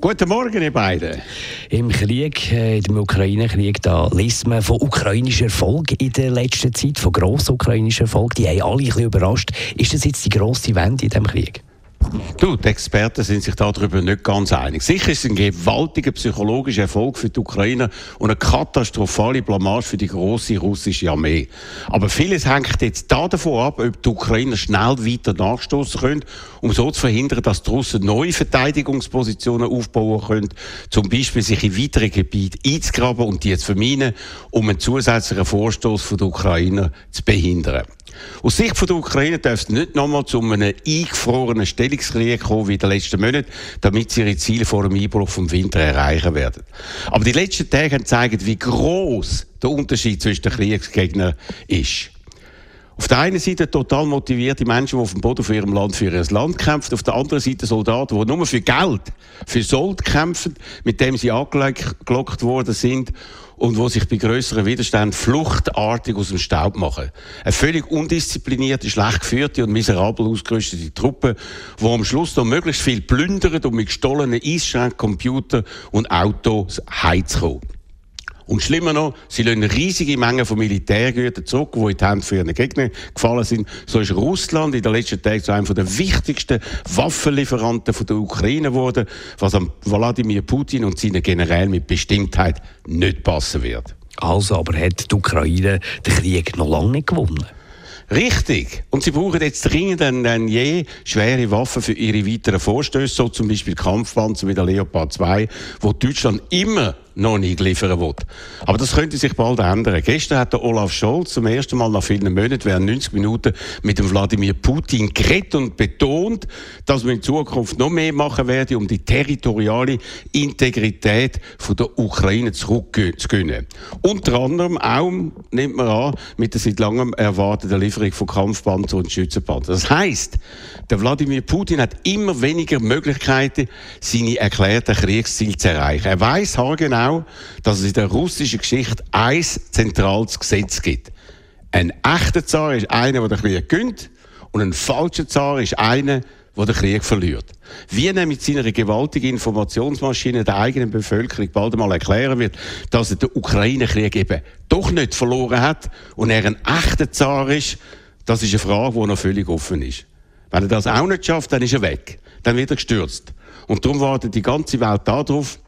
Guten Morgen, ihr beiden. Im Krieg, äh, im Ukraine-Krieg, da liest man von ukrainischem Erfolg in der letzten Zeit, von grossen ukrainischen Erfolg. Die haben alle ein bisschen überrascht. Ist das jetzt die grosse Wende in diesem Krieg? Du, die Experten sind sich darüber nicht ganz einig. Sicher ist es ein gewaltiger psychologischer Erfolg für die Ukrainer und eine katastrophale Blamage für die große russische Armee. Aber vieles hängt jetzt da davon ab, ob die Ukrainer schnell weiter nachstoßen können, um so zu verhindern, dass die Russen neue Verteidigungspositionen aufbauen können, zum Beispiel sich in weitere Gebiete einzugraben und die zu vermeiden, um einen zusätzlichen Vorstoß der Ukrainer zu behindern. Aus Sicht der Ukraine darf es nicht nochmal zu einem eingefrorenen Stellungskrieg kommen wie in den letzten Monaten, damit sie ihre Ziele vor dem Einbruch vom Winter erreichen werden. Aber die letzten Tage haben gezeigt, wie groß der Unterschied zwischen den Kriegsgegnern ist. Auf der einen Seite total motivierte Menschen, die auf dem Boden für ihrem Land, für ihr Land kämpfen. Auf der anderen Seite Soldaten, die nur für Geld, für Sold kämpfen, mit dem sie angelockt worden sind und wo sich bei größeren Widerständen fluchtartig aus dem Staub machen. Eine völlig undisziplinierte, schlecht geführte und miserabel ausgerüstete Truppe, die am Schluss noch möglichst viel plündert, um mit gestohlenen Eisschränken, Computer und Autos heimzukommen. Und schlimmer noch, sie lassen riesige Mengen von Militärgütern zurück, die in die Hände für ihren Gegner gefallen sind. So ist Russland in den letzten Tagen zu einem der wichtigsten Waffenlieferanten der Ukraine geworden, was an Wladimir Putin und seinen Generälen mit Bestimmtheit nicht passen wird. Also, aber hat die Ukraine den Krieg noch lange nicht gewonnen? Richtig. Und sie brauchen jetzt dringend denn je schwere Waffen für ihre weiteren Vorstöße, so zum Beispiel Kampfpanzer wie der Leopard 2, wo Deutschland immer noch nicht liefern will. Aber das könnte sich bald ändern. Gestern hat der Olaf Scholz zum ersten Mal nach vielen Monaten während 90 Minuten mit dem Wladimir Putin geredet und betont, dass man in Zukunft noch mehr machen werde, um die territoriale Integrität von der Ukraine zurückzugewinnen. Unter anderem auch, nimmt man an, mit der seit langem erwarteten Lieferung von Kampfpanzer und Schützenpanzer. Das heißt, der Wladimir Putin hat immer weniger Möglichkeiten, seine erklärten Kriegsziele zu erreichen. Er weiß haargenau, genau, dass es in der russischen Geschichte ein zentrales Gesetz gibt. Ein echter Zar ist einer, der den Krieg gönnt, und ein falscher Zar ist einer, der den Krieg verliert. Wie er mit seiner gewaltigen Informationsmaschine der eigenen Bevölkerung bald einmal erklären wird, dass er den Ukraine-Krieg eben doch nicht verloren hat und er ein echter Zar ist, das ist eine Frage, die noch völlig offen ist. Wenn er das auch nicht schafft, dann ist er weg. Dann wird er gestürzt. Und darum wartet die ganze Welt darauf,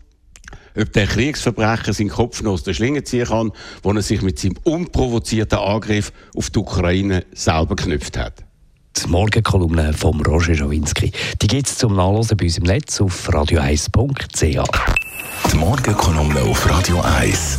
ob der Kriegsverbrecher seinen Kopf noch aus der Schlinge ziehen kann, wo er sich mit seinem unprovozierten Angriff auf die Ukraine selber geknüpft hat. Die Morgenkolumne von Roger Schawinski. Die gibt es zum Nachlesen bei uns im Netz auf radio1.ch. Die Morgenkolumne auf Radio 1.